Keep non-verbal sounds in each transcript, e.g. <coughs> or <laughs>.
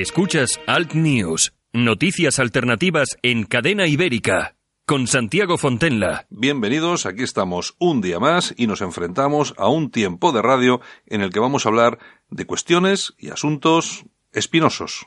Escuchas Alt News, noticias alternativas en cadena ibérica, con Santiago Fontenla. Bienvenidos, aquí estamos un día más y nos enfrentamos a un tiempo de radio en el que vamos a hablar de cuestiones y asuntos espinosos.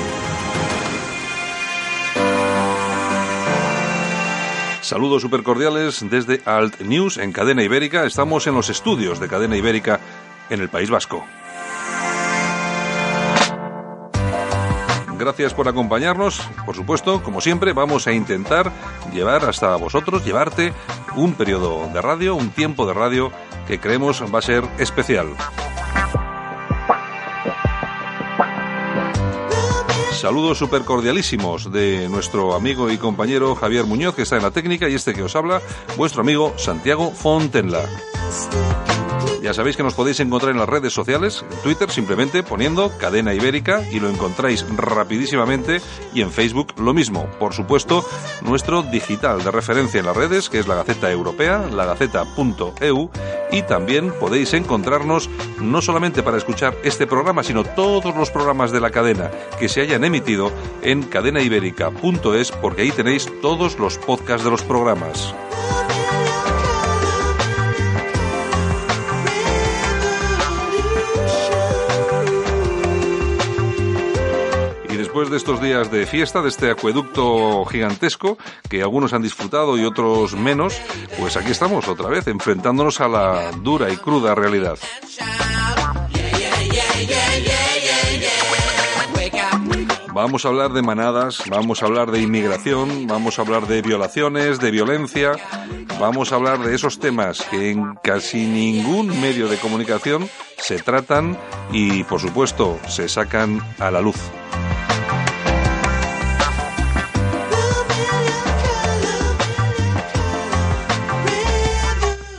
Saludos supercordiales desde Alt News en Cadena Ibérica. Estamos en los estudios de Cadena Ibérica en el País Vasco. Gracias por acompañarnos. Por supuesto, como siempre, vamos a intentar llevar hasta vosotros, llevarte un periodo de radio, un tiempo de radio que creemos va a ser especial. Saludos super cordialísimos de nuestro amigo y compañero Javier Muñoz, que está en la técnica, y este que os habla, vuestro amigo Santiago Fontenla. Ya sabéis que nos podéis encontrar en las redes sociales, en Twitter simplemente poniendo Cadena Ibérica y lo encontráis rapidísimamente y en Facebook lo mismo. Por supuesto, nuestro digital de referencia en las redes, que es la Gaceta Europea, lagaceta.eu y también podéis encontrarnos no solamente para escuchar este programa, sino todos los programas de la cadena que se hayan emitido en cadenaibérica.es porque ahí tenéis todos los podcasts de los programas. Después de estos días de fiesta, de este acueducto gigantesco, que algunos han disfrutado y otros menos, pues aquí estamos otra vez, enfrentándonos a la dura y cruda realidad. Vamos a hablar de manadas, vamos a hablar de inmigración, vamos a hablar de violaciones, de violencia, vamos a hablar de esos temas que en casi ningún medio de comunicación se tratan y, por supuesto, se sacan a la luz.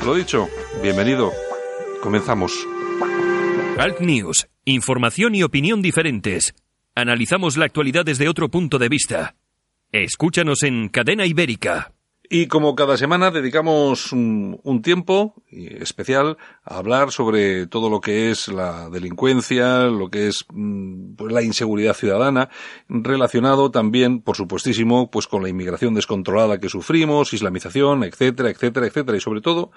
Lo dicho, bienvenido. Comenzamos. Alt News, información y opinión diferentes. Analizamos la actualidad desde otro punto de vista. Escúchanos en Cadena Ibérica. Y como cada semana dedicamos un, tiempo especial a hablar sobre todo lo que es la delincuencia, lo que es mm, pues, la inseguridad ciudadana, relacionado también, por supuestísimo, pues con la inmigración descontrolada que sufrimos, islamización, etcétera, etcétera, etcétera. Y sobre todo,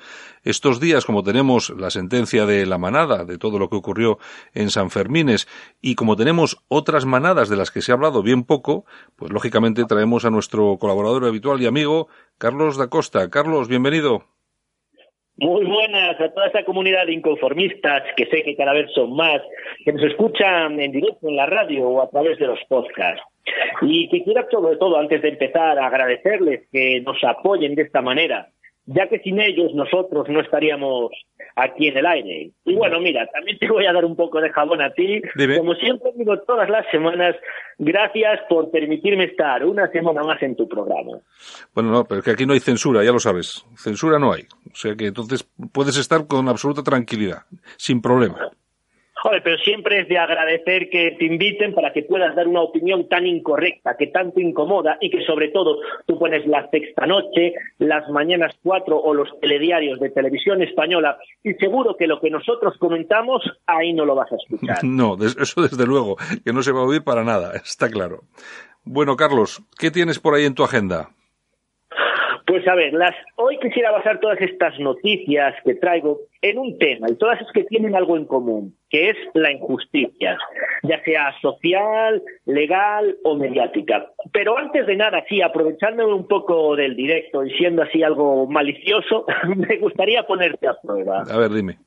estos días, como tenemos la sentencia de la manada, de todo lo que ocurrió en San Fermines, y como tenemos otras manadas de las que se ha hablado bien poco, pues lógicamente traemos a nuestro colaborador habitual y amigo, Carlos da Costa. Carlos, bienvenido. Muy buenas a toda esa comunidad de inconformistas, que sé que cada vez son más, que nos escuchan en directo en la radio o a través de los podcasts. Y quisiera sobre todo, antes de empezar, agradecerles que nos apoyen de esta manera, ya que sin ellos nosotros no estaríamos aquí en el aire. Y bueno, mira, también te voy a dar un poco de jabón a ti. Como siempre digo todas las semanas, gracias por permitirme estar una semana más en tu programa. Bueno, no, pero que aquí no hay censura, ya lo sabes. Censura no hay. O sea que entonces puedes estar con absoluta tranquilidad, sin problema. Pero siempre es de agradecer que te inviten para que puedas dar una opinión tan incorrecta, que tanto incomoda y que sobre todo tú pones la sexta noche, las mañanas cuatro o los telediarios de televisión española y seguro que lo que nosotros comentamos ahí no lo vas a escuchar. <laughs> No, eso desde luego, que no se va a oír para nada, está claro. Bueno, Carlos, ¿qué tienes por ahí en tu agenda? Pues a ver, las, hoy quisiera basar todas estas noticias que traigo en un tema, y todas es que tienen algo en común, que es la injusticia, ya sea social, legal o mediática. Pero antes de nada, sí, aprovechándome un poco del directo y siendo así algo malicioso, <laughs> me gustaría ponerte a prueba. A ver, dime.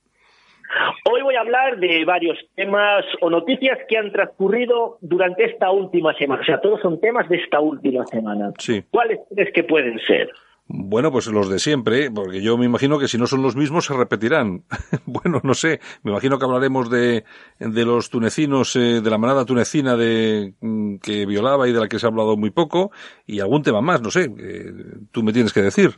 Hoy voy a hablar de varios temas o noticias que han transcurrido durante esta última semana. O sea, todos son temas de esta última semana. Sí. ¿Cuáles crees que pueden ser? Bueno, pues los de siempre, porque yo me imagino que si no son los mismos se repetirán. <laughs> bueno, no sé, me imagino que hablaremos de, de los tunecinos, eh, de la manada tunecina de, mm, que violaba y de la que se ha hablado muy poco, y algún tema más, no sé, tú me tienes que decir.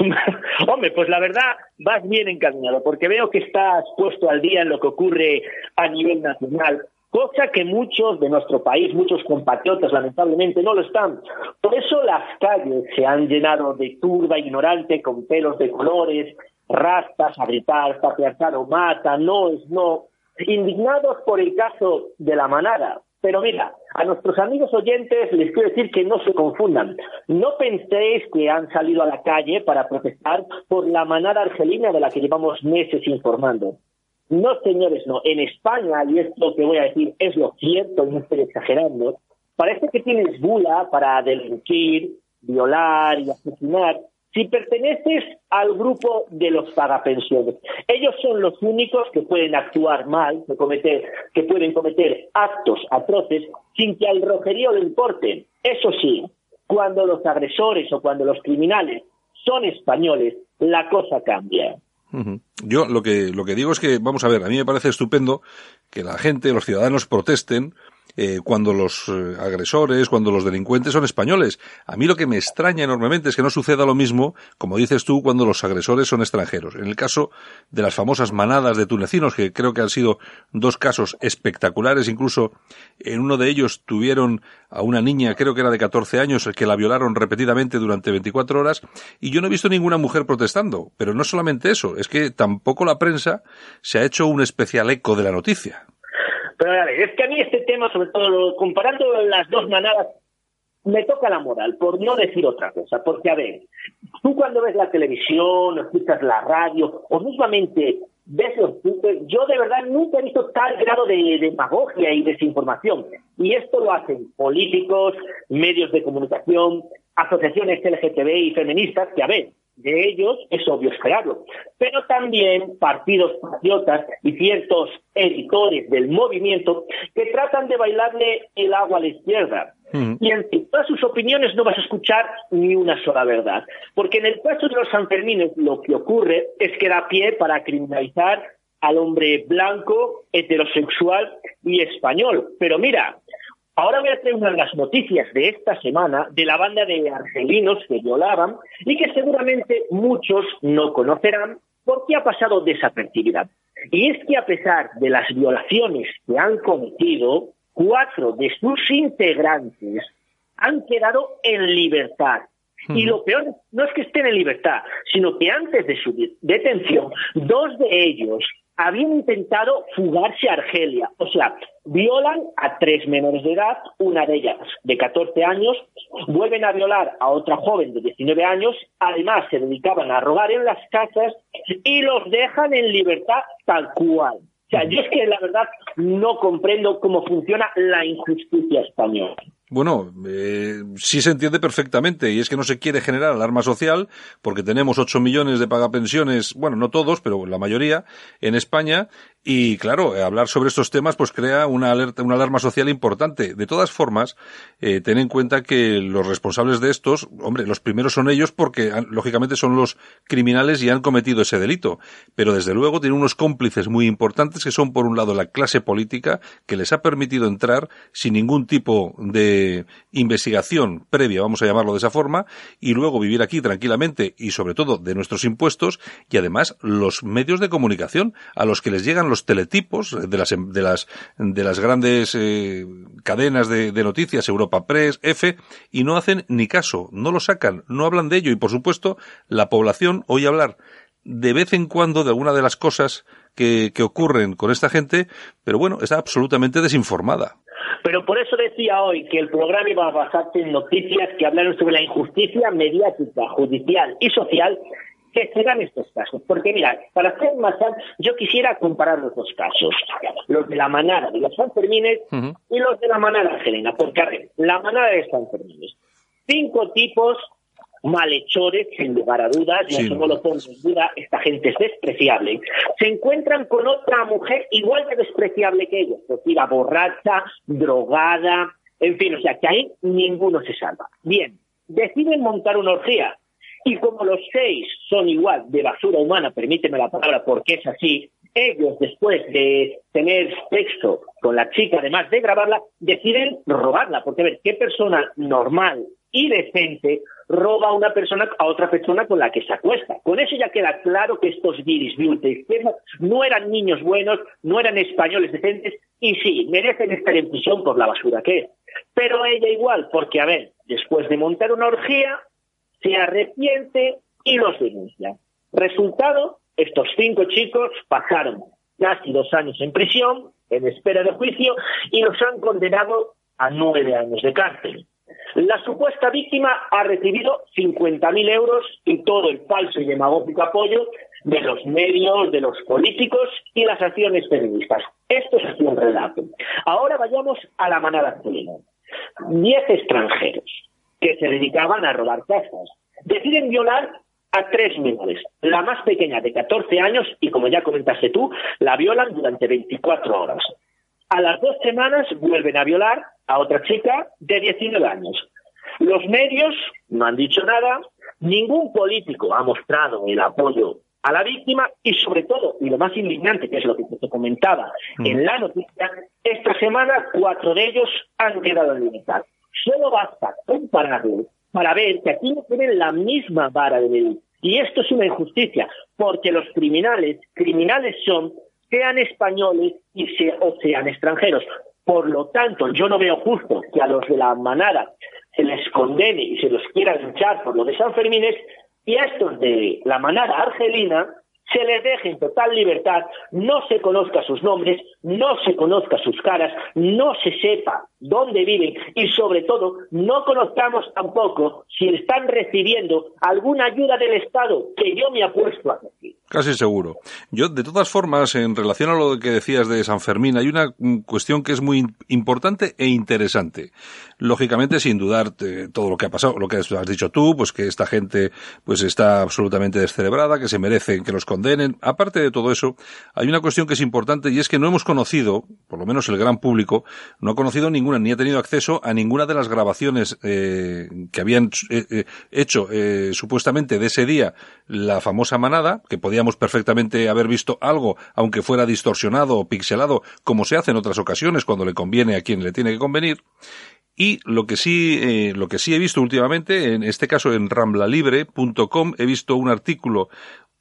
<laughs> Hombre, pues la verdad vas bien encaminado, porque veo que estás puesto al día en lo que ocurre a nivel nacional cosa que muchos de nuestro país, muchos compatriotas lamentablemente no lo están. Por eso las calles se han llenado de turba ignorante con pelos de colores, rastas, a gritar, o mata, no es no, indignados por el caso de la manada. Pero mira, a nuestros amigos oyentes les quiero decir que no se confundan. No penséis que han salido a la calle para protestar por la manada argelina de la que llevamos meses informando. No, señores, no. En España, y esto que voy a decir es lo cierto, no estoy exagerando, parece que tienes bula para delinquir, violar y asesinar si perteneces al grupo de los pagapensiones. Ellos son los únicos que pueden actuar mal, que, cometer, que pueden cometer actos atroces sin que al rojerío le importe. Eso sí, cuando los agresores o cuando los criminales son españoles, la cosa cambia. Yo lo que, lo que digo es que, vamos a ver, a mí me parece estupendo que la gente, los ciudadanos protesten eh, cuando los eh, agresores, cuando los delincuentes son españoles. A mí lo que me extraña enormemente es que no suceda lo mismo, como dices tú, cuando los agresores son extranjeros. En el caso de las famosas manadas de tunecinos, que creo que han sido dos casos espectaculares, incluso en uno de ellos tuvieron a una niña, creo que era de 14 años, que la violaron repetidamente durante 24 horas, y yo no he visto ninguna mujer protestando. Pero no solamente eso, es que tampoco la prensa se ha hecho un especial eco de la noticia. Pero a ver, es que a mí este tema, sobre todo comparando las dos manadas, me toca la moral, por no decir otra cosa. Porque, a ver, tú cuando ves la televisión, escuchas la radio, o mismamente ves los yo de verdad nunca he visto tal grado de demagogia y desinformación. Y esto lo hacen políticos, medios de comunicación, asociaciones LGTB y feministas, que, a ver, de ellos es obvio esperarlo, pero también partidos patriotas y ciertos editores del movimiento que tratan de bailarle el agua a la izquierda. Y en todas sus opiniones no vas a escuchar ni una sola verdad, porque en el caso de los Sanfermines lo que ocurre es que da pie para criminalizar al hombre blanco, heterosexual y español. Pero mira, Ahora voy a traer una de las noticias de esta semana de la banda de argelinos que violaban y que seguramente muchos no conocerán porque ha pasado desapercibida. Y es que a pesar de las violaciones que han cometido, cuatro de sus integrantes han quedado en libertad. Y lo peor no es que estén en libertad, sino que antes de su detención, dos de ellos habían intentado fugarse a Argelia. O sea, violan a tres menores de edad, una de ellas de 14 años, vuelven a violar a otra joven de 19 años, además se dedicaban a robar en las casas y los dejan en libertad tal cual. O sea, yo es que la verdad no comprendo cómo funciona la injusticia española. Bueno, eh, sí se entiende perfectamente y es que no se quiere generar alarma social porque tenemos 8 millones de pagapensiones, bueno, no todos, pero la mayoría en España y claro, hablar sobre estos temas pues crea una alerta, una alarma social importante. De todas formas, eh, ten en cuenta que los responsables de estos, hombre, los primeros son ellos porque lógicamente son los criminales y han cometido ese delito. Pero desde luego tienen unos cómplices muy importantes que son por un lado la clase política que les ha permitido entrar sin ningún tipo de investigación previa, vamos a llamarlo de esa forma, y luego vivir aquí tranquilamente y sobre todo de nuestros impuestos y además los medios de comunicación a los que les llegan los teletipos de las, de las, de las grandes eh, cadenas de, noticias, Europa Press, F, y no hacen ni caso, no lo sacan, no hablan de ello y por supuesto la población oye hablar de vez en cuando de alguna de las cosas que, que ocurren con esta gente, pero bueno, está absolutamente desinformada. Pero por eso decía hoy que el programa iba a basarse en noticias que hablaron sobre la injusticia mediática, judicial y social que se dan estos casos. Porque mira, para hacer más yo quisiera comparar los dos casos, los de la manada de los Sanfermines y los de la manada argelina. Porque a ver, la manada de Sanfermines, cinco tipos malhechores, sin lugar a dudas, no lo pongo en duda, esta gente es despreciable, se encuentran con otra mujer igual de despreciable que ellos, es decir, borracha, drogada, en fin, o sea, que ahí ninguno se salva. Bien, deciden montar una orgía, Y como los seis son igual de basura humana, permíteme la palabra porque es así, ellos después de tener sexo con la chica, además de grabarla, deciden robarla, porque a ver, ¿qué persona normal y decente roba a una persona a otra persona con la que se acuesta. Con eso ya queda claro que estos guiris de no eran niños buenos, no eran españoles decentes y sí, merecen estar en prisión por la basura que es. Pero ella igual, porque a ver, después de montar una orgía, se arrepiente y los denuncia. Resultado, estos cinco chicos pasaron casi dos años en prisión, en espera de juicio, y los han condenado a nueve años de cárcel. La supuesta víctima ha recibido 50.000 euros y todo el falso y demagógico apoyo de los medios, de los políticos y las acciones feministas. Esto es un relato. Ahora vayamos a la manada chilena. Diez extranjeros que se dedicaban a robar casas deciden violar a tres menores. La más pequeña de 14 años y, como ya comentaste tú, la violan durante 24 horas. A las dos semanas vuelven a violar a otra chica de 19 años. Los medios no han dicho nada, ningún político ha mostrado el apoyo a la víctima y sobre todo, y lo más indignante, que es lo que te comentaba mm. en la noticia, esta semana cuatro de ellos han quedado en libertad. Solo basta compararlo para ver que aquí no tienen la misma vara de medir. Y esto es una injusticia, porque los criminales, criminales son sean españoles y o sean extranjeros. Por lo tanto, yo no veo justo que a los de la manada se les condene y se los quiera luchar por lo de San Fermín y a estos de la manada argelina se les deje en total libertad, no se conozca sus nombres, no se conozca sus caras, no se sepa dónde viven y sobre todo no conozcamos tampoco si están recibiendo alguna ayuda del Estado, que yo me apuesto a decir. Casi seguro. Yo, de todas formas, en relación a lo que decías de San Fermín, hay una cuestión que es muy importante e interesante. Lógicamente, sin dudar todo lo que ha pasado, lo que has dicho tú, pues que esta gente pues está absolutamente descerebrada, que se merecen que los condenen. Aparte de todo eso, hay una cuestión que es importante y es que no hemos conocido, por lo menos el gran público, no ha conocido ninguna, ni ha tenido acceso a ninguna de las grabaciones eh, que habían eh, eh, hecho supuestamente de ese día la famosa manada, que podíamos perfectamente haber visto algo, aunque fuera distorsionado o pixelado, como se hace en otras ocasiones cuando le conviene a quien le tiene que convenir. Y lo que sí, lo que sí he visto últimamente, en este caso en ramblalibre.com, he visto un artículo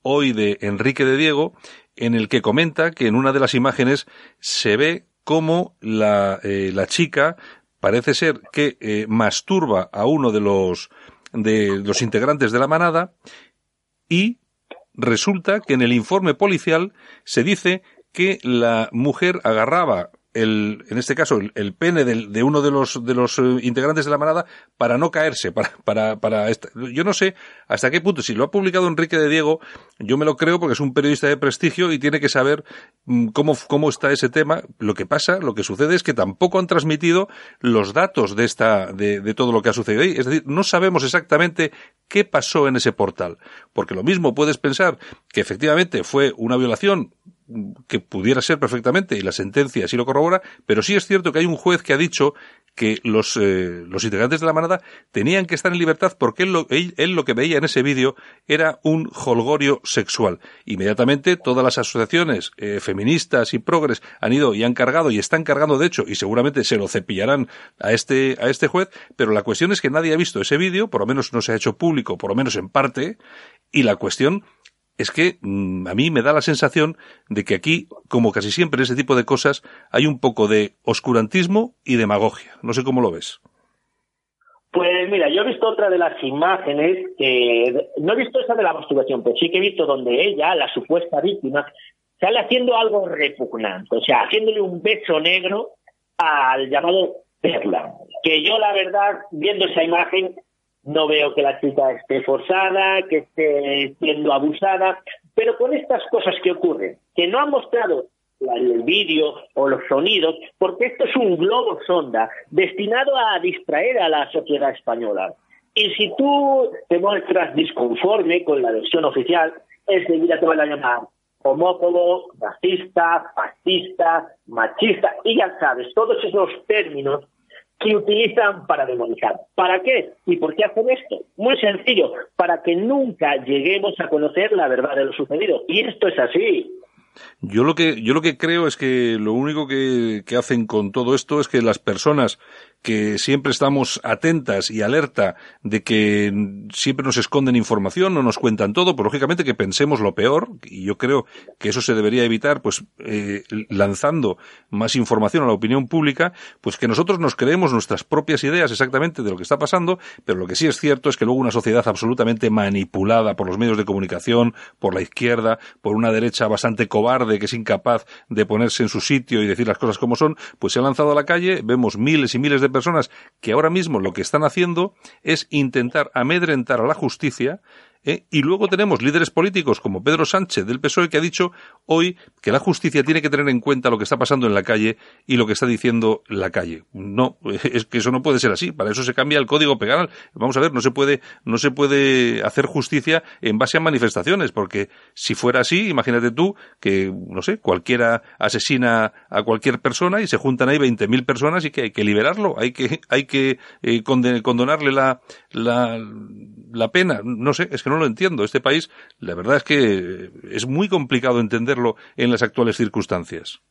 hoy de Enrique de Diego, en el que comenta que en una de las imágenes se ve cómo la, eh, la chica parece ser que eh, masturba a uno de los, de los integrantes de la manada y resulta que en el informe policial se dice que la mujer agarraba el, en este caso, el, pene de uno de los, de los eh, integrantes de la manada para no caerse, para, para, para yo no sé hasta qué punto, si lo ha publicado Enrique de Diego, yo me lo creo porque es un periodista de prestigio y tiene que saber mm, cómo, cómo está ese tema. Lo que pasa, lo que sucede es que tampoco han transmitido los datos de esta, de, de todo lo que ha sucedido ahí. Es decir, no sabemos exactamente qué pasó en ese portal. Porque lo mismo puedes pensar que efectivamente fue una violación que pudiera ser perfectamente, y la sentencia así lo corrobora, pero sí es cierto que hay un juez que ha dicho que los, eh, los integrantes de la manada tenían que estar en libertad porque él lo, él, lo que veía en ese vídeo era un holgorio sexual. Inmediatamente todas las asociaciones eh, feministas y progres han ido y han cargado y están cargando de hecho y seguramente se lo cepillarán a este, a este juez, pero la cuestión es que nadie ha visto ese vídeo, por lo menos no se ha hecho público, por lo menos en parte, y la cuestión es que mm, a mí me da la sensación de que aquí, como casi siempre en ese tipo de cosas, hay un poco de oscurantismo y demagogia. No sé cómo lo ves. Pues mira, yo he visto otra de las imágenes, que no he visto esa de la masturbación, pero sí que he visto donde ella, la supuesta víctima, sale haciendo algo repugnante, o sea, haciéndole un beso negro al llamado Perla. Que yo, la verdad, viendo esa imagen, no veo que la chica esté forzada, que esté siendo abusada, pero con estas cosas que ocurren, que no han mostrado el vídeo o los sonidos, porque esto es un globo sonda destinado a distraer a la sociedad española. Y si tú te muestras disconforme con la versión oficial, enseguida te van a llamar homófobo, racista, fascista, machista, y ya sabes, todos esos términos que utilizan para demonizar. ¿Para qué? ¿Y por qué hacen esto? Muy sencillo, para que nunca lleguemos a conocer la verdad de lo sucedido. Y esto es así. Yo lo que, yo lo que creo es que lo único que, que hacen con todo esto es que las personas que siempre estamos atentas y alerta de que siempre nos esconden información, no nos cuentan todo, pues lógicamente que pensemos lo peor, y yo creo que eso se debería evitar, pues eh, lanzando más información a la opinión pública, pues que nosotros nos creemos nuestras propias ideas exactamente de lo que está pasando, pero lo que sí es cierto es que luego una sociedad absolutamente manipulada por los medios de comunicación, por la izquierda, por una derecha bastante cobarde que es incapaz de ponerse en su sitio y decir las cosas como son, pues se ha lanzado a la calle, vemos miles y miles de personas que ahora mismo lo que están haciendo es intentar amedrentar a la justicia ¿eh? Y luego tenemos líderes políticos como Pedro Sánchez del PSOE que ha dicho hoy que la justicia tiene que tener en cuenta lo que está pasando en la calle y lo que está diciendo la calle. No, <laughs> es que eso no puede ser así. Para eso se cambia el código penal. Vamos a ver, no se puede, no se puede hacer justicia en base a manifestaciones, porque si fuera así, imagínate tú que, no sé, cualquiera asesina a cualquier persona y se juntan ahí 20.000 personas y que hay que liberarlo, hay que, hay que eh, condonarle la, la, la pena. No sé, es que no lo entiendo. Este país, la verdad es que es muy complicado entenderlo en las actuales circunstancias.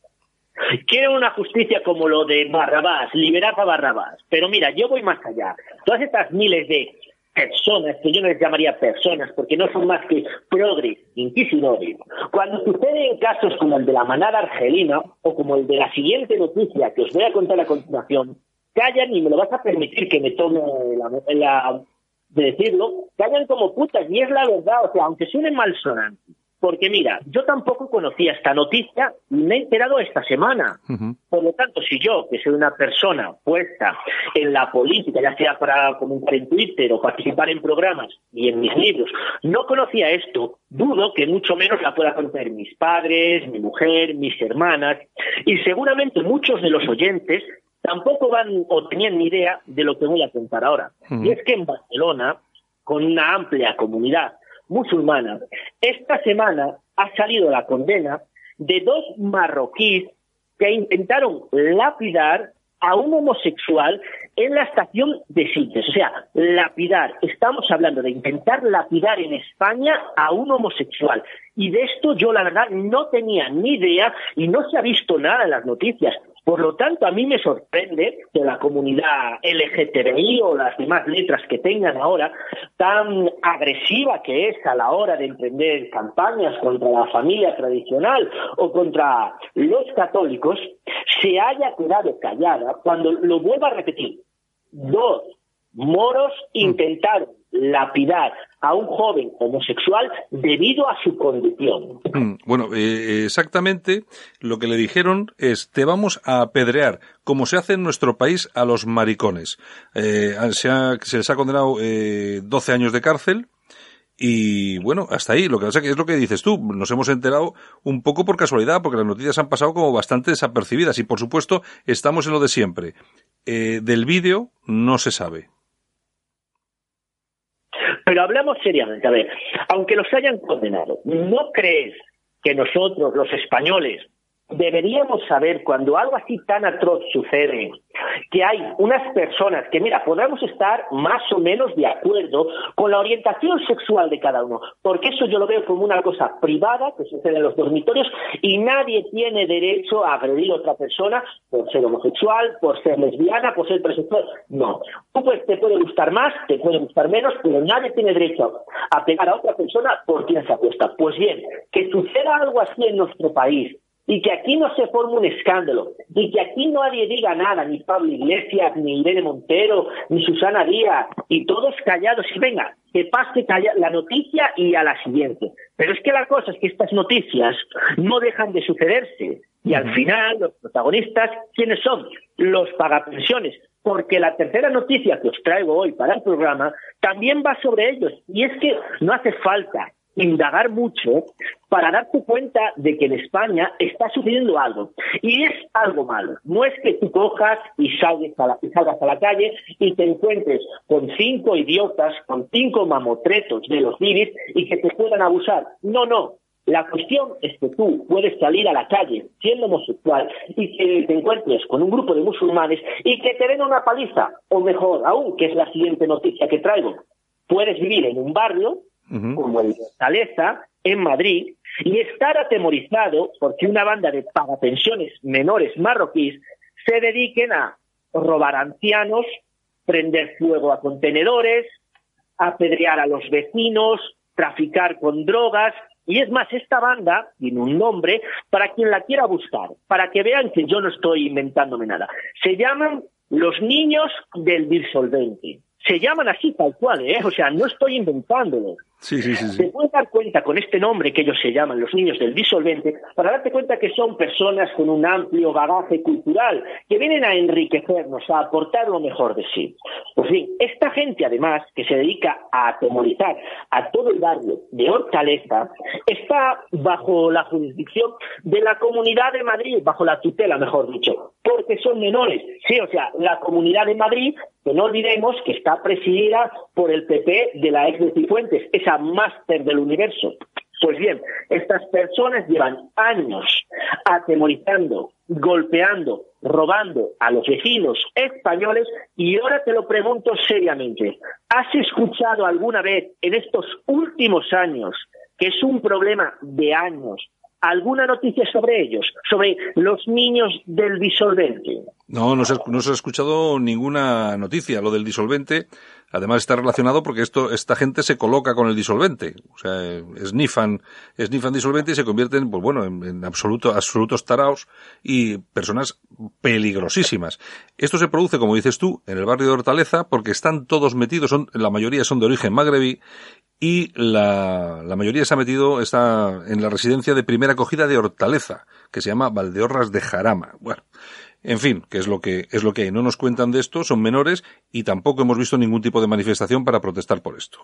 Quieren una justicia como lo de Barrabás, liberar a Barrabás. Pero mira, yo voy más allá. Todas estas miles de personas, que yo no les llamaría personas, porque no son más que progres, inquisidores, cuando suceden casos como el de la manada argelina o como el de la siguiente noticia que os voy a contar a continuación, callan y me lo vas a permitir que me tome la de decirlo, callan como putas, y es la verdad, o sea, aunque suene malsonante. Porque mira, yo tampoco conocía esta noticia y me he enterado esta semana. Por lo tanto, si yo, que soy una persona puesta en la política, ya sea para comentar en Twitter o participar en programas y en mis libros, no conocía esto, dudo que mucho menos la pueda conocer mis padres, mi mujer, mis hermanas y seguramente muchos de los oyentes tampoco van o tenían ni idea de lo que voy a contar ahora. Y es que en Barcelona, con una amplia comunidad musulmana, esta semana ha salido la condena de dos marroquíes que intentaron lapidar a un homosexual en la estación de Sitges. O sea, lapidar. Estamos hablando de intentar lapidar en España a un homosexual. Y de esto yo, la verdad, no tenía ni idea y no se ha visto nada en las noticias. Por lo tanto, a mí me sorprende que la comunidad LGTBI o las demás letras que tengan ahora, tan agresiva que es a la hora de emprender campañas contra la familia tradicional o contra los católicos, se haya quedado callada cuando, lo vuelvo a repetir, dos moros intentaron lapidar a un joven homosexual debido a su condición. Mm, bueno, eh, exactamente lo que le dijeron es te vamos a apedrear, como se hace en nuestro país a los maricones. Eh, se, les ha condenado eh, 12 años de cárcel. Y bueno, hasta ahí. Lo que pasa que es lo que dices tú. Nos hemos enterado un poco por casualidad, porque las noticias han pasado como bastante desapercibidas. Y por supuesto, estamos en lo de siempre. Eh, del vídeo no se sabe. Pero hablamos seriamente. A ver, aunque los hayan condenado, ¿no crees que nosotros, los españoles, deberíamos saber cuando algo así tan atroz sucede, que hay unas personas que, mira, podemos estar más o menos de acuerdo con la orientación sexual de cada uno, porque eso yo lo veo como una cosa privada que sucede en los dormitorios y nadie tiene derecho a agredir a otra persona por ser homosexual, por ser lesbiana, por ser presexual. No. Tú pues, te puede gustar más, te puede gustar menos, pero nadie tiene derecho a pegar a otra persona por quien se apuesta. Pues bien, que suceda algo así en nuestro país, y que aquí no se forme un escándalo, y que aquí nadie diga nada, ni Pablo Iglesias, ni Irene Montero, ni Susana Díaz, y todos callados, y venga, que pase la noticia y a la siguiente. Pero es que la cosa es que estas noticias no dejan de sucederse, y al final los protagonistas, ¿quiénes son? Los pagapensiones, porque la tercera noticia que os traigo hoy para el programa también va sobre ellos, y es que no hace falta indagar mucho para darte cuenta de que en España está sucediendo algo. Y es algo malo. No es que tú cojas y salgas a la, salgas a la calle y te encuentres con cinco idiotas, con cinco mamotretos de los civis y que te puedan abusar. No, no. La cuestión es que tú puedes salir a la calle siendo homosexual y que te encuentres con un grupo de musulmanes y que te den una paliza, o mejor aún, que es la siguiente noticia que traigo, puedes vivir en un barrio como el de Saleza, en Madrid, y estar atemorizado porque una banda de pagapensiones menores marroquíes se dediquen a robar ancianos, prender fuego a contenedores, apedrear a los vecinos, traficar con drogas. Y es más, esta banda tiene un nombre para quien la quiera buscar, para que vean que yo no estoy inventándome nada. Se llaman los niños del disolvente se llaman así tal cual, ¿eh? O sea, no estoy inventándolo. Sí, sí, sí, Te puedes dar cuenta con este nombre que ellos se llaman los niños del disolvente, para darte cuenta que son personas con un amplio bagaje cultural, que vienen a enriquecernos, a aportar lo mejor de sí. Pues bien, esta gente además, que se dedica a atemorizar a todo el barrio de Hortaleza, está bajo la jurisdicción de la Comunidad de Madrid, bajo la tutela, mejor dicho, porque son menores. Sí, o sea, la Comunidad de Madrid que no olvidemos que está presidida por el PP de la ex de Cifuentes, esa máster del universo. Pues bien, estas personas llevan años atemorizando, golpeando, robando a los vecinos españoles y ahora te lo pregunto seriamente, ¿has escuchado alguna vez en estos últimos años que es un problema de años alguna noticia sobre ellos, sobre los niños del disolvente? No, no se, ha escuchado ninguna noticia. Lo del disolvente, además está relacionado porque esto, esta gente se coloca con el disolvente. O sea, snifan, snifan disolvente y se convierten, pues bueno, en, absoluto, absolutos taraos y personas peligrosísimas. Esto se produce, como dices tú, en el barrio de Hortaleza porque están todos metidos, son, la mayoría son de origen magrebí y la, la, mayoría se ha metido, está en la residencia de primera acogida de Hortaleza, que se llama Valdeorras de Jarama. Bueno, en fin, que es lo que es lo que hay. No nos cuentan de esto, son menores y tampoco hemos visto ningún tipo de manifestación para protestar por esto.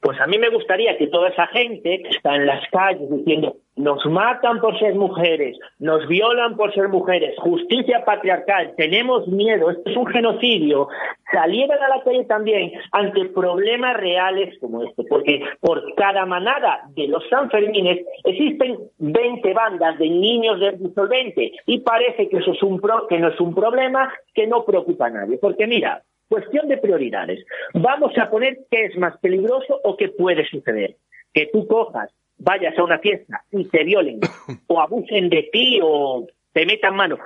Pues a mí me gustaría que toda esa gente que está en las calles diciendo nos matan por ser mujeres, nos violan por ser mujeres, justicia patriarcal, tenemos miedo, esto es un genocidio, salieran a la calle también ante problemas reales como este, porque por cada manada de los Sanfermines existen 20 bandas de niños del disolvente y parece que eso es un pro, que no es un problema que no preocupa a nadie, porque mira, Cuestión de prioridades. Vamos a poner qué es más peligroso o qué puede suceder. Que tú cojas, vayas a una fiesta y te violen <coughs> o abusen de ti o te metan mano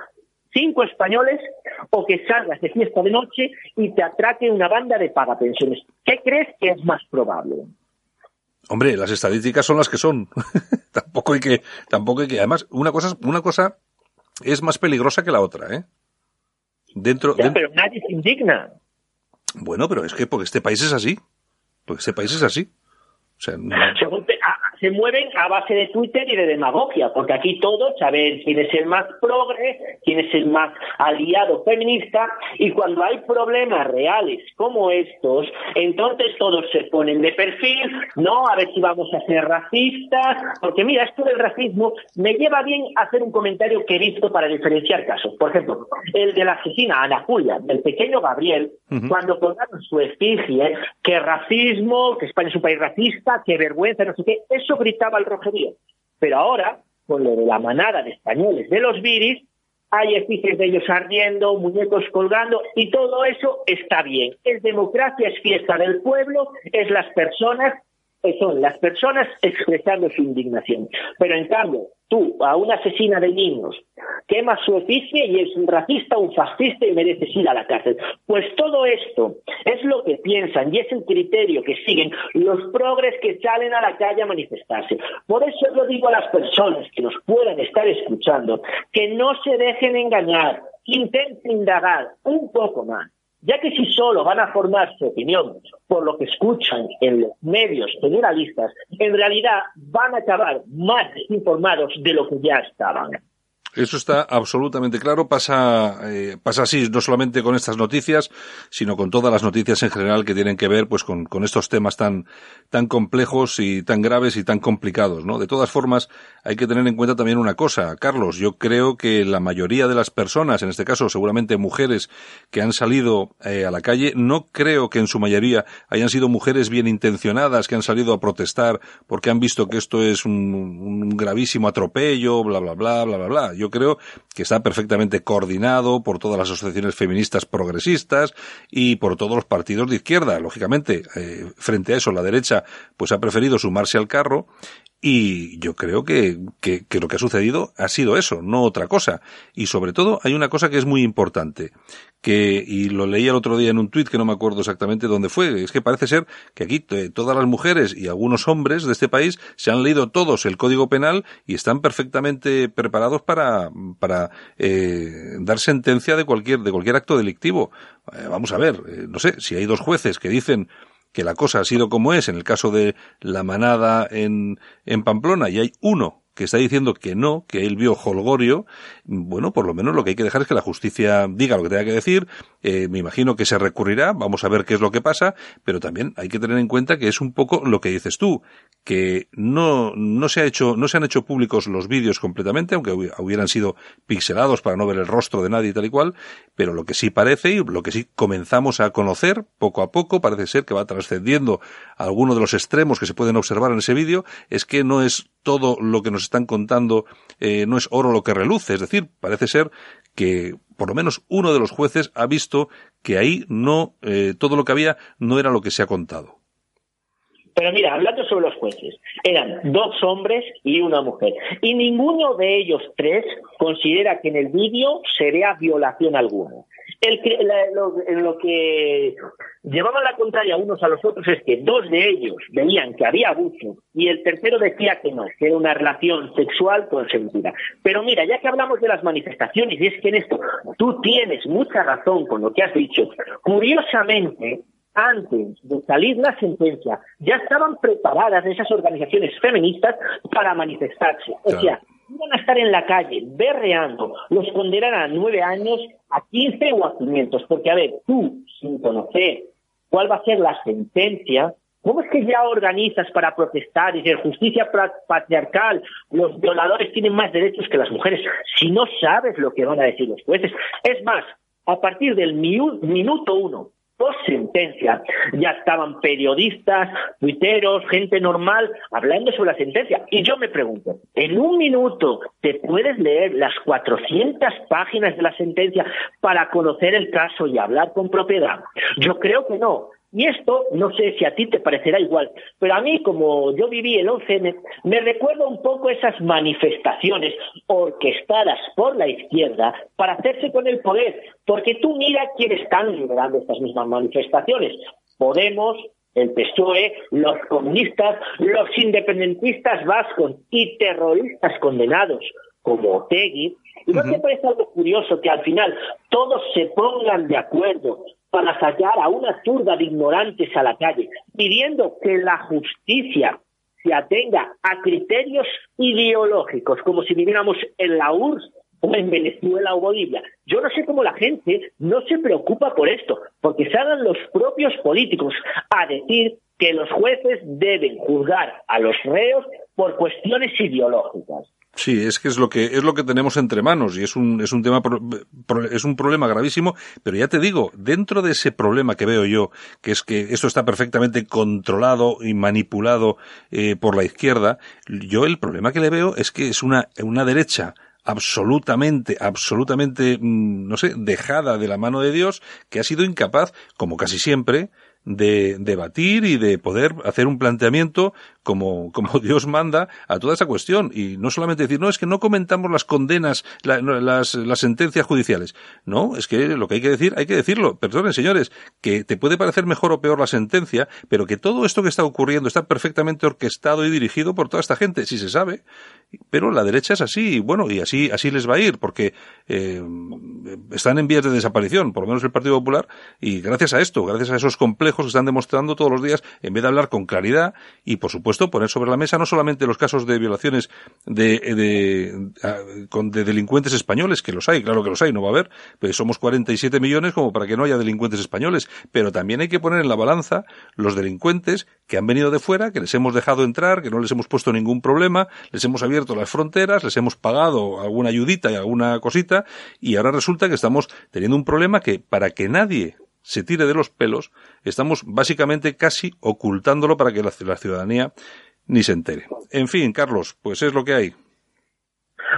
cinco españoles o que salgas de fiesta de noche y te atraque una banda de pagapensiones. ¿Qué crees que es más probable? Hombre, las estadísticas son las que son. <laughs> tampoco hay que, tampoco hay que, además, una cosa, una cosa es más peligrosa que la otra, ¿eh? Dentro, pero nadie se indigna. Bueno, pero es que porque este país es así. Porque este país es así. O sea, se mueven a base de Twitter y de demagogia, porque aquí todos saben quién es el más progre, quién es el más aliado feminista, y cuando hay problemas reales como estos, entonces todos se ponen de perfil, no, a ver si vamos a ser racistas, porque mira, esto del racismo me lleva bien a hacer un comentario que he visto para diferenciar casos. Por ejemplo, el de la asesina Ana Julia, del pequeño Gabriel, cuando colgaron su efigie, que racismo, que España es un país racista, que vergüenza, no sé qué, eso gritaba el rojerío. Pero ahora, con lo de la manada de españoles de los viris, hay efigies de ellos ardiendo, muñecos colgando, y todo eso está bien. Es democracia, es fiesta del pueblo, es las personas son las personas expresando su indignación. Pero en cambio, tú a una asesina de niños quemas su efigie y es un racista, un fascista y mereces ir a la cárcel. Pues todo esto es lo que piensan y es el criterio que siguen los progres que salen a la calle a manifestarse. Por eso lo digo a las personas que nos puedan estar escuchando, que no se dejen engañar, intenten indagar un poco más ya que si solo van a formar su opinión por lo que escuchan en los medios generalistas, en realidad van a acabar más desinformados de lo que ya estaban. Eso está absolutamente claro. Pasa, eh, pasa así, no solamente con estas noticias, sino con todas las noticias en general que tienen que ver, pues, con, con estos temas tan, tan complejos y tan graves y tan complicados, ¿no? De todas formas, hay que tener en cuenta también una cosa, Carlos. Yo creo que la mayoría de las personas, en este caso, seguramente mujeres que han salido eh, a la calle, no creo que en su mayoría hayan sido mujeres bien intencionadas que han salido a protestar porque han visto que esto es un, un gravísimo atropello, bla, bla, bla, bla, bla, bla. Yo creo que está perfectamente coordinado por todas las asociaciones feministas progresistas y por todos los partidos de izquierda. Lógicamente, eh, frente a eso, la derecha pues ha preferido sumarse al carro y yo creo que, que, que, lo que ha sucedido ha sido eso, no otra cosa. Y sobre todo hay una cosa que es muy importante, que, y lo leí el otro día en un tuit que no me acuerdo exactamente dónde fue, es que parece ser que aquí eh, todas las mujeres y algunos hombres de este país se han leído todos el Código Penal y están perfectamente preparados para, para eh, dar sentencia de cualquier, de cualquier acto delictivo. Eh, vamos a ver, eh, no sé, si hay dos jueces que dicen que la cosa ha sido como es en el caso de la manada en, en Pamplona y hay uno que está diciendo que no, que él vio holgorio, bueno, por lo menos lo que hay que dejar es que la justicia diga lo que tenga que decir. Eh, me imagino que se recurrirá, vamos a ver qué es lo que pasa, pero también hay que tener en cuenta que es un poco lo que dices tú, que no, no se ha hecho, no se han hecho públicos los vídeos completamente, aunque hubieran sido pixelados para no ver el rostro de nadie y tal y cual, pero lo que sí parece y lo que sí comenzamos a conocer poco a poco, parece ser que va trascendiendo alguno de los extremos que se pueden observar en ese vídeo, es que no es todo lo que nos están contando eh, no es oro lo que reluce. Es decir, parece ser que por lo menos uno de los jueces ha visto que ahí no, eh, todo lo que había no era lo que se ha contado. Pero mira, hablando sobre los jueces, eran dos hombres y una mujer. Y ninguno de ellos tres considera que en el vídeo se vea violación alguna. El que, lo, lo, que llevaban la contraria unos a los otros es que dos de ellos veían que había abuso y el tercero decía que no, que era una relación sexual consentida. Pero mira, ya que hablamos de las manifestaciones, y es que en esto tú tienes mucha razón con lo que has dicho, curiosamente, antes de salir la sentencia, ya estaban preparadas esas organizaciones feministas para manifestarse. O claro. sea, iban a estar en la calle berreando, los condenarán a nueve años, a quince o a quinientos. Porque, a ver, tú, sin conocer cuál va a ser la sentencia, ¿cómo es que ya organizas para protestar y decir justicia patriarcal, los violadores tienen más derechos que las mujeres, si no sabes lo que van a decir los jueces? Es más, a partir del minuto uno post sentencia ya estaban periodistas, tuiteros, gente normal hablando sobre la sentencia. Y yo me pregunto, ¿en un minuto te puedes leer las 400 páginas de la sentencia para conocer el caso y hablar con propiedad? Yo creo que no. Y esto, no sé si a ti te parecerá igual, pero a mí, como yo viví el 11M, me recuerda un poco esas manifestaciones orquestadas por la izquierda para hacerse con el poder, porque tú mira quiénes están liderando estas mismas manifestaciones. Podemos, el PSOE, los comunistas, los independentistas vascos y terroristas condenados como Otegui. ¿Y no uh -huh. te parece algo curioso que al final todos se pongan de acuerdo para sacar a una turba de ignorantes a la calle, pidiendo que la justicia se atenga a criterios ideológicos, como si viviéramos en la URSS o en Venezuela o Bolivia. Yo no sé cómo la gente no se preocupa por esto, porque salgan los propios políticos a decir que los jueces deben juzgar a los reos por cuestiones ideológicas. Sí, es que es lo que es lo que tenemos entre manos y es un es un tema es un problema gravísimo, pero ya te digo, dentro de ese problema que veo yo, que es que esto está perfectamente controlado y manipulado eh, por la izquierda, yo el problema que le veo es que es una una derecha absolutamente, absolutamente, no sé, dejada de la mano de Dios, que ha sido incapaz, como casi siempre, de debatir y de poder hacer un planteamiento como, como <laughs> Dios manda a toda esa cuestión. Y no solamente decir, no, es que no comentamos las condenas, la, las, las sentencias judiciales. No, es que lo que hay que decir, hay que decirlo. Perdonen, señores, que te puede parecer mejor o peor la sentencia, pero que todo esto que está ocurriendo está perfectamente orquestado y dirigido por toda esta gente, si se sabe. Pero la derecha es así, y bueno, y así, así les va a ir, porque eh, están en vías de desaparición, por lo menos el Partido Popular, y gracias a esto, gracias a esos complejos que están demostrando todos los días, en vez de hablar con claridad, y por supuesto poner sobre la mesa no solamente los casos de violaciones de, de, de, delincuentes españoles, que los hay, claro que los hay, no va a haber, pues somos 47 millones como para que no haya delincuentes españoles, pero también hay que poner en la balanza los delincuentes que han venido de fuera, que les hemos dejado entrar, que no les hemos puesto ningún problema, les hemos abierto las fronteras, les hemos pagado alguna ayudita y alguna cosita, y ahora resulta que estamos teniendo un problema que para que nadie se tire de los pelos, estamos básicamente casi ocultándolo para que la, ciudadanía ni se entere. En fin, Carlos, pues es lo que hay.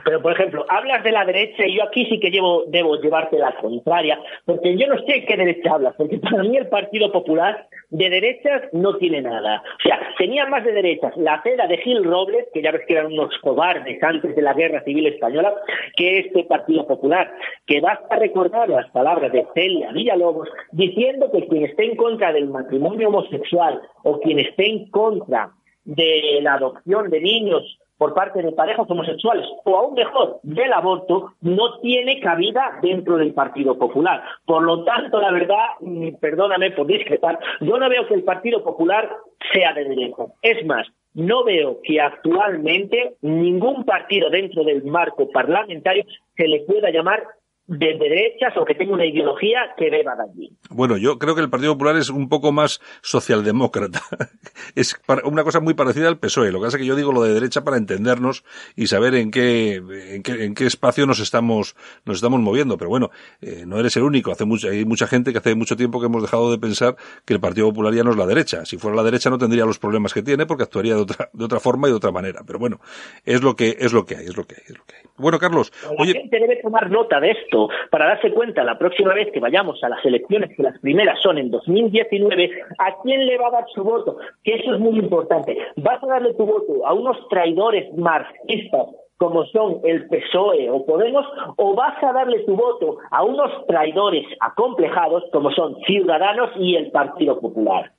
Pero, por ejemplo, hablas de la derecha y yo aquí sí que llevo, debo llevarte la contraria, porque yo no sé qué derecha hablas, porque para mí el Partido Popular de derechas no tiene nada. O sea, tenía más de derechas la cera de Gil Robles, que ya ves que eran unos cobardes antes de la Guerra Civil Española, que este Partido Popular, que basta recordar las palabras de Celia Villalobos diciendo que quien esté en contra del matrimonio homosexual o quien esté en contra de la adopción de niños por parte de parejas homosexuales o aún mejor del aborto no tiene cabida dentro del Partido Popular. Por lo tanto, la verdad, mm, perdóname por discrepar, yo no veo que el Partido Popular sea de derecha. Es más, no veo que actualmente ningún partido dentro del marco parlamentario se le pueda llamar de derechas o que tenga una ideología que beba de allí. Bueno, yo creo que el Partido Popular es un poco más socialdemócrata. <laughs> es una cosa muy parecida al PSOE. Lo que pasa es que yo digo lo de derecha para entendernos y saber en qué, en qué, en qué espacio nos estamos, nos estamos moviendo. Pero bueno, eh, no eres el único. Hace mucha, hay mucha gente que hace mucho tiempo que hemos dejado de pensar que el Partido Popular ya no es la derecha. Si fuera la derecha no tendría los problemas que tiene porque actuaría de otra, de otra forma y de otra manera. Pero bueno, es lo que, es lo que hay, es lo que hay, es lo que hay. Bueno, Carlos, la gente debe tomar nota de esto para darse cuenta la próxima vez que vayamos a las elecciones, que las primeras son en 2019, a quién le va a dar su voto, que eso es muy importante. ¿Vas a darle tu voto a unos traidores marxistas como son el PSOE o Podemos, o vas a darle tu voto a unos traidores acomplejados como son Ciudadanos y el Partido Popular.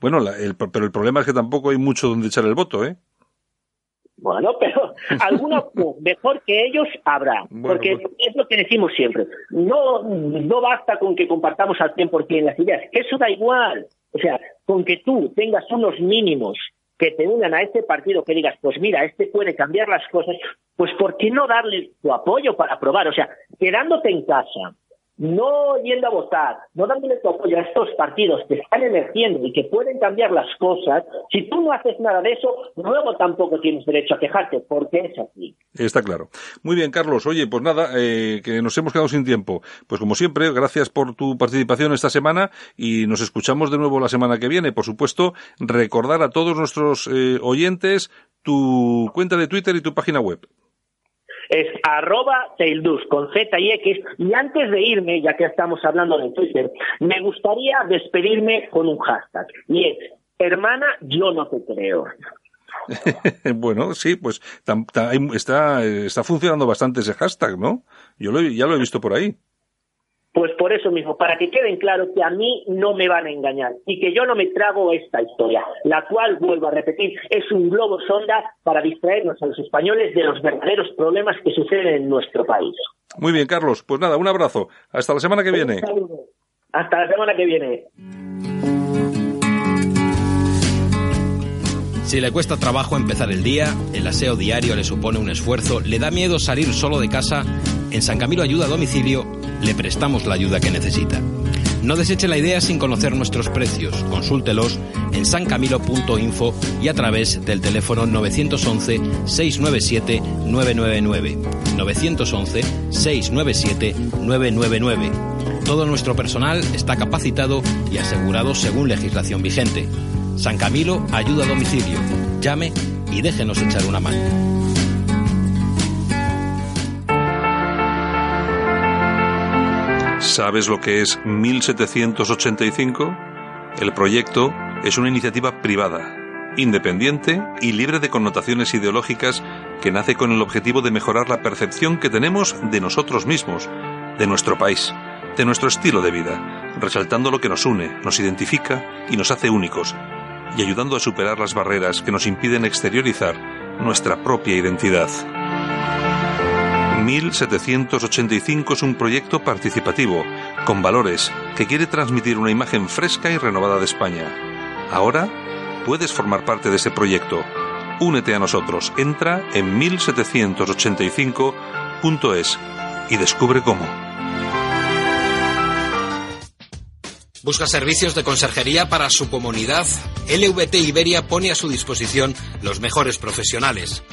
Bueno, pero el problema es que tampoco hay mucho donde echar el voto, ¿eh? Bueno, pero <laughs> alguna mejor que ellos habrá, porque es lo que decimos siempre. No, no basta con que compartamos al 100% las ideas, eso da igual. O sea, con que tú tengas unos mínimos que te unan a este partido, que digas, pues mira, este puede cambiar las cosas, pues ¿por qué no darle tu apoyo para aprobar? O sea, quedándote en casa, no yendo a votar, no dándole tu apoyo a estos partidos que están emergiendo y que pueden cambiar las cosas, si tú no haces nada de eso, luego tampoco tienes derecho a quejarte, porque es así. Está claro. Muy bien, Carlos. Oye, pues nada, eh, que nos hemos quedado sin tiempo. Pues como siempre, gracias por tu participación esta semana y nos escuchamos de nuevo la semana que viene. Por supuesto, recordar a todos nuestros eh, oyentes tu cuenta de Twitter y tu página web es arroba Taildus con Z y X. Y antes de irme, ya que estamos hablando de Twitter, me gustaría despedirme con un hashtag. Y es, hermana, yo no te creo. <laughs> bueno, sí, pues está, está funcionando bastante ese hashtag, ¿no? Yo ya lo he visto por ahí. Pues por eso mismo, para que queden claros que a mí no me van a engañar y que yo no me trago esta historia, la cual, vuelvo a repetir, es un globo sonda para distraernos a los españoles de los verdaderos problemas que suceden en nuestro país. Muy bien, Carlos. Pues nada, un abrazo. Hasta la semana que viene. Hasta la semana que viene. Si le cuesta trabajo empezar el día, el aseo diario le supone un esfuerzo, le da miedo salir solo de casa, en San Camilo Ayuda a Domicilio le prestamos la ayuda que necesita. No deseche la idea sin conocer nuestros precios. Consúltelos en sancamilo.info y a través del teléfono 911-697-999. 911-697-999. Todo nuestro personal está capacitado y asegurado según legislación vigente. San Camilo ayuda a domicilio. Llame y déjenos echar una mano. ¿Sabes lo que es 1785? El proyecto es una iniciativa privada, independiente y libre de connotaciones ideológicas que nace con el objetivo de mejorar la percepción que tenemos de nosotros mismos, de nuestro país, de nuestro estilo de vida, resaltando lo que nos une, nos identifica y nos hace únicos, y ayudando a superar las barreras que nos impiden exteriorizar nuestra propia identidad. 1785 es un proyecto participativo, con valores, que quiere transmitir una imagen fresca y renovada de España. Ahora, puedes formar parte de ese proyecto. Únete a nosotros. Entra en 1785.es y descubre cómo. ¿Busca servicios de conserjería para su comunidad? LVT Iberia pone a su disposición los mejores profesionales.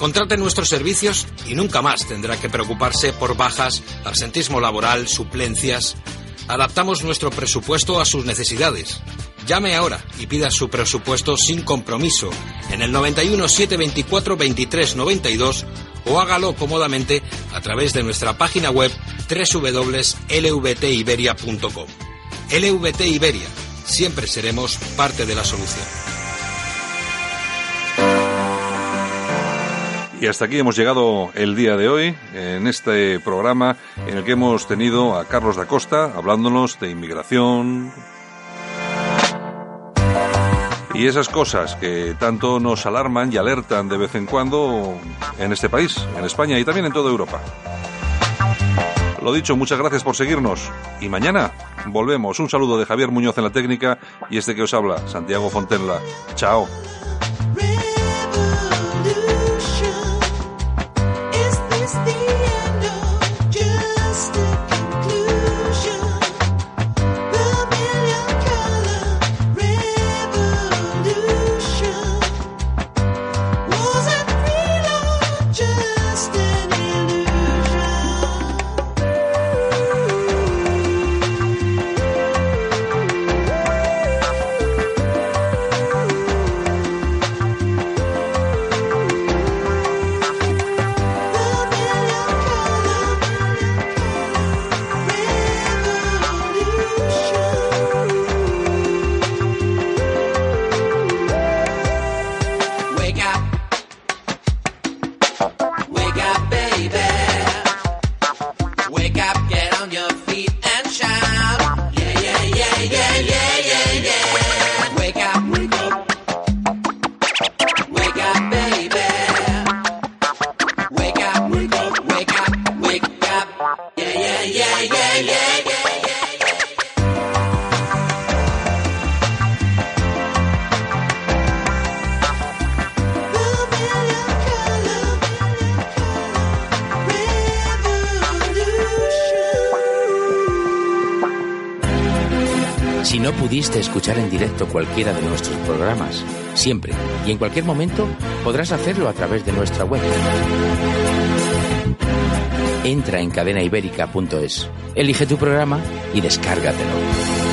Contrate nuestros servicios y nunca más tendrá que preocuparse por bajas, absentismo laboral, suplencias. Adaptamos nuestro presupuesto a sus necesidades. Llame ahora y pida su presupuesto sin compromiso en el 91 724 23 92 o hágalo cómodamente a través de nuestra página web www.lvtiberia.com. LVT Iberia, siempre seremos parte de la solución. Y hasta aquí hemos llegado el día de hoy en este programa en el que hemos tenido a Carlos da Costa hablándonos de inmigración y esas cosas que tanto nos alarman y alertan de vez en cuando en este país, en España y también en toda Europa. Lo dicho, muchas gracias por seguirnos. Y mañana volvemos. Un saludo de Javier Muñoz en la técnica y este que os habla, Santiago Fontenla. Chao. Cualquiera de nuestros programas, siempre y en cualquier momento podrás hacerlo a través de nuestra web. Entra en cadenaibérica.es, elige tu programa y descárgatelo.